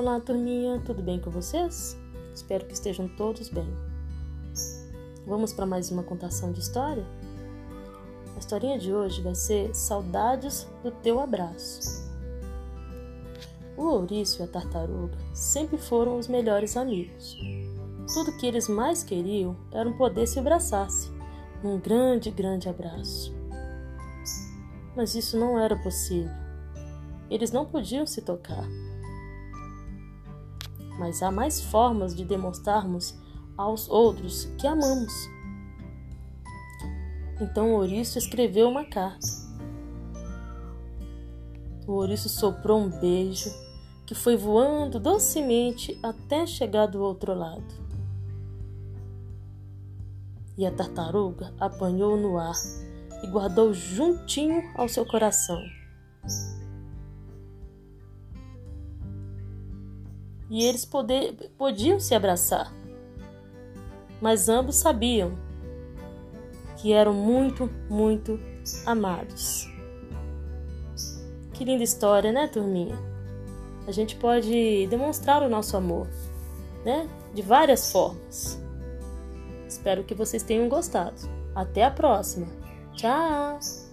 Olá, turminha, tudo bem com vocês? Espero que estejam todos bem. Vamos para mais uma contação de história? A historinha de hoje vai ser Saudades do Teu Abraço. O ouriço e a tartaruga sempre foram os melhores amigos. Tudo que eles mais queriam era poder se abraçar-se num grande, grande abraço. Mas isso não era possível. Eles não podiam se tocar mas há mais formas de demonstrarmos aos outros que amamos. Então ouriço escreveu uma carta. O ouriço soprou um beijo que foi voando docemente até chegar do outro lado. E a tartaruga apanhou no ar e guardou juntinho ao seu coração. E eles poder, podiam se abraçar. Mas ambos sabiam que eram muito, muito amados. Que linda história, né, turminha? A gente pode demonstrar o nosso amor, né? De várias formas. Espero que vocês tenham gostado. Até a próxima. Tchau!